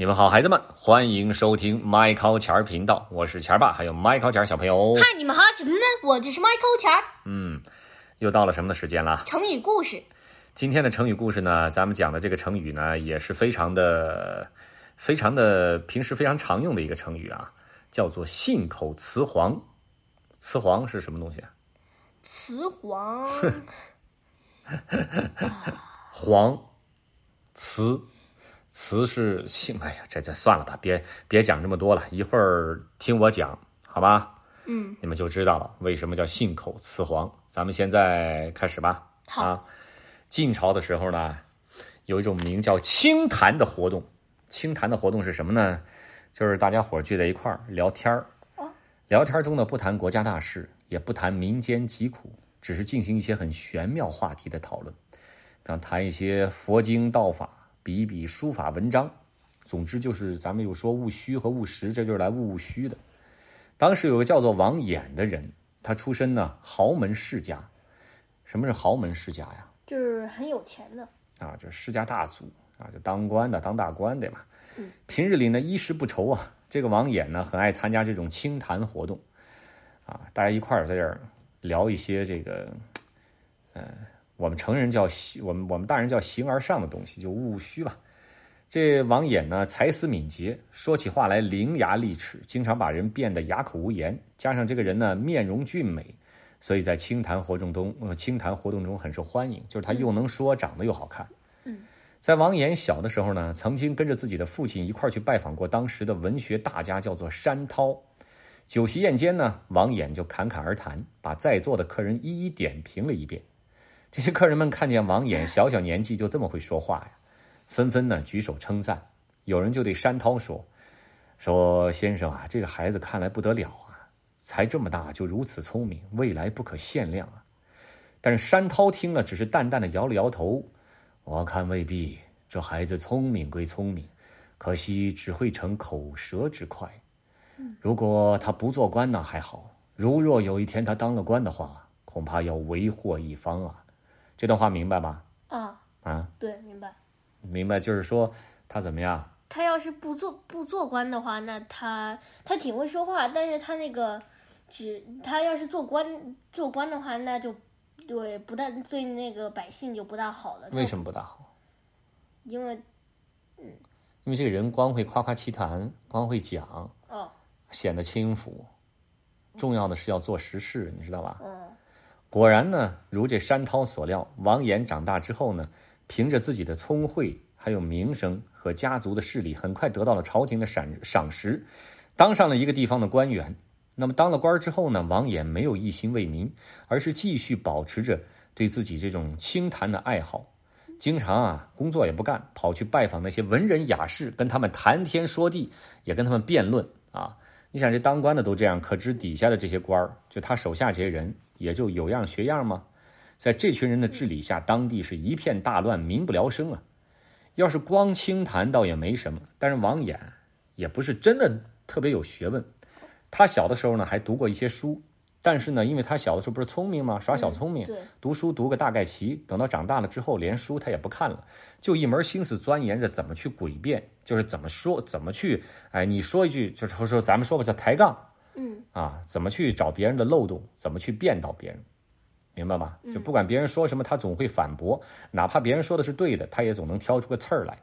你们好，孩子们，欢迎收听麦考钱儿频道，我是钱儿爸，还有麦考钱儿小朋友。嗨，你们好，小朋友们，我就是 Michael 钱儿。嗯，又到了什么的时间了？成语故事，今天的成语故事呢，咱们讲的这个成语呢，也是非常的、非常的平时非常常用的一个成语啊，叫做信口雌黄。雌黄是什么东西啊？雌黄，黄，雌，雌是信。哎呀，这这算了吧，别别讲这么多了，一会儿听我讲，好吧？嗯，你们就知道了为什么叫信口雌黄。咱们现在开始吧。好啊，晋朝的时候呢，有一种名叫清谈的活动。清谈的活动是什么呢？就是大家伙聚在一块儿聊天儿。聊天中呢，不谈国家大事，也不谈民间疾苦，只是进行一些很玄妙话题的讨论，比方谈一些佛经道法，比一比书法文章。总之就是咱们有说务虚和务实，这就是来务务虚的。当时有个叫做王衍的人，他出身呢豪门世家。什么是豪门世家呀？就是很有钱的。啊，就是世家大族啊，就当官的、当大官的嘛。平日里呢，衣食不愁啊。这个王衍呢，很爱参加这种清谈活动，啊，大家一块儿在这儿聊一些这个，呃，我们成人叫我们我们大人叫形而上的东西，就务务虚吧。这王衍呢，才思敏捷，说起话来伶牙俐齿，经常把人变得哑口无言。加上这个人呢，面容俊美，所以在清谈活动中，呃，清谈活动中很受欢迎。就是他又能说，长得又好看。嗯在王衍小的时候呢，曾经跟着自己的父亲一块儿去拜访过当时的文学大家，叫做山涛。酒席宴间呢，王衍就侃侃而谈，把在座的客人一一点评了一遍。这些客人们看见王衍小小年纪就这么会说话呀，纷纷呢举手称赞。有人就对山涛说：“说先生啊，这个孩子看来不得了啊，才这么大就如此聪明，未来不可限量啊。”但是山涛听了，只是淡淡的摇了摇头。我看未必，这孩子聪明归聪明，可惜只会逞口舌之快。如果他不做官那还好，如若有一天他当了官的话，恐怕要为祸一方啊。这段话明白吧？啊，啊，对，明白。明白，就是说他怎么样？他要是不做不做官的话，那他他挺会说话，但是他那个只他要是做官做官的话，那就对不但对那个百姓就不大好了。为什么不大好？因为嗯因为这个人光会夸夸其谈，光会讲，哦，显得轻浮。重要的是要做实事，你知道吧？嗯，果然呢，如这山涛所料，王衍长大之后呢，凭着自己的聪慧，还有名声和家族的势力，很快得到了朝廷的赏赏识，当上了一个地方的官员。那么当了官之后呢，王衍没有一心为民，而是继续保持着对自己这种清谈的爱好，经常啊工作也不干，跑去拜访那些文人雅士，跟他们谈天说地，也跟他们辩论啊。你想这当官的都这样，可知底下的这些官儿，就他手下这些人，也就有样学样吗？在这群人的治理下，当地是一片大乱，民不聊生啊。要是光清谈倒也没什么，但是王衍也不是真的特别有学问。他小的时候呢，还读过一些书，但是呢，因为他小的时候不是聪明吗？耍小聪明，对，读书读个大概齐。等到长大了之后，连书他也不看了，就一门心思钻研着怎么去诡辩，就是怎么说，怎么去，哎，你说一句，就是说咱们说吧，叫抬杠嗯啊，怎么去找别人的漏洞，怎么去辩倒别人，明白吗？就不管别人说什么，他总会反驳，哪怕别人说的是对的，他也总能挑出个刺儿来。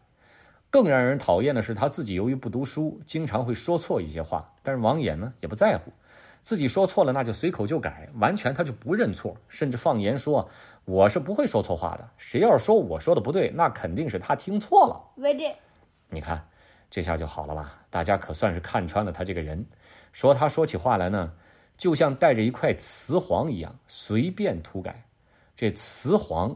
更让人讨厌的是，他自己由于不读书，经常会说错一些话。但是王衍呢，也不在乎，自己说错了那就随口就改，完全他就不认错，甚至放言说：“我是不会说错话的。谁要是说我说的不对，那肯定是他听错了。为这”你看，这下就好了吧？大家可算是看穿了他这个人，说他说起话来呢，就像带着一块瓷黄一样，随便涂改。这瓷黄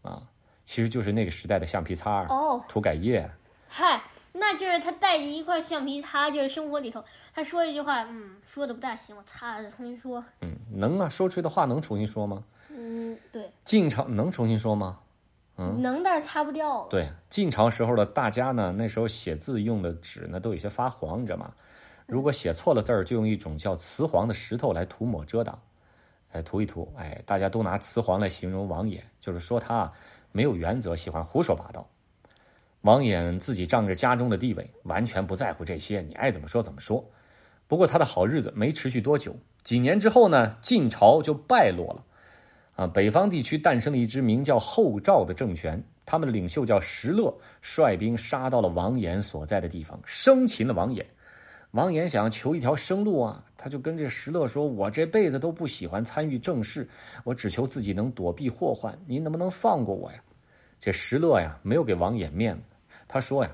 啊，其实就是那个时代的橡皮擦儿哦涂改液。嗨，那就是他带着一块橡皮擦，就是生活里头，他说一句话，嗯，说的不大行，我擦了再重新说。嗯，能啊，说出去的话能重新说吗？嗯，对，进场能重新说吗？能，但是擦不掉了。对，晋朝时候的大家呢，那时候写字用的纸呢都有些发黄，你知道吗？如果写错了字儿，就用一种叫雌黄的石头来涂抹遮挡，哎，涂一涂，哎，大家都拿雌黄来形容王衍，就是说他啊没有原则，喜欢胡说八道。王衍自己仗着家中的地位，完全不在乎这些，你爱怎么说怎么说。不过他的好日子没持续多久，几年之后呢，晋朝就败落了。啊，北方地区诞生了一支名叫后赵的政权，他们的领袖叫石勒，率兵杀到了王衍所在的地方，生擒了王衍。王衍想求一条生路啊，他就跟这石勒说：“我这辈子都不喜欢参与政事，我只求自己能躲避祸患，您能不能放过我呀？”这石勒呀，没有给王衍面子，他说呀：“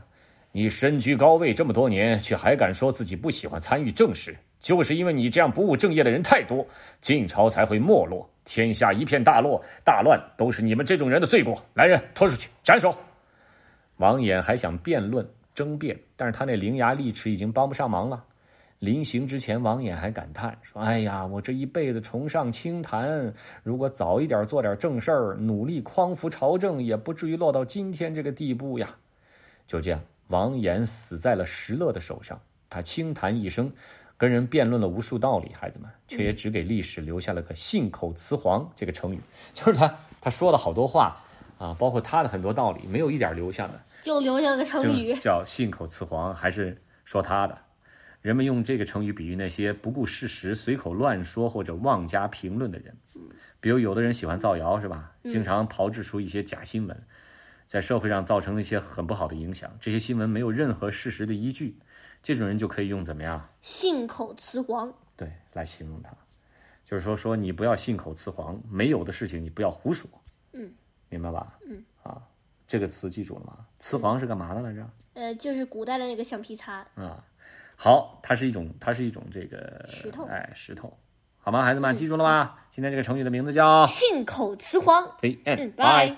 你身居高位这么多年，却还敢说自己不喜欢参与政事，就是因为你这样不务正业的人太多，晋朝才会没落。”天下一片大落大乱，都是你们这种人的罪过。来人，拖出去斩首！王衍还想辩论争辩，但是他那伶牙俐齿已经帮不上忙了。临行之前，王衍还感叹说：“哎呀，我这一辈子崇尚清谈，如果早一点做点正事儿，努力匡扶朝政，也不至于落到今天这个地步呀。”就这样，王衍死在了石勒的手上。他轻谈一生。跟人辩论了无数道理，孩子们却也只给历史留下了个信口雌黄这个成语，就是他他说了好多话啊，包括他的很多道理，没有一点留下的，就留下了个成语叫信口雌黄，还是说他的？人们用这个成语比喻那些不顾事实、随口乱说或者妄加评论的人，比如有的人喜欢造谣，是吧？经常炮制出一些假新闻，在社会上造成了一些很不好的影响，这些新闻没有任何事实的依据。这种人就可以用怎么样？信口雌黄，对，来形容他，就是说说你不要信口雌黄，没有的事情你不要胡说，嗯，明白吧？嗯，啊，这个词记住了吗？雌黄是干嘛的来着？呃，就是古代的那个橡皮擦啊。好，它是一种，它是一种这个石头，哎，石头，好吗？孩子们记住了吗？今天这个成语的名字叫信口雌黄。对，嗯，拜。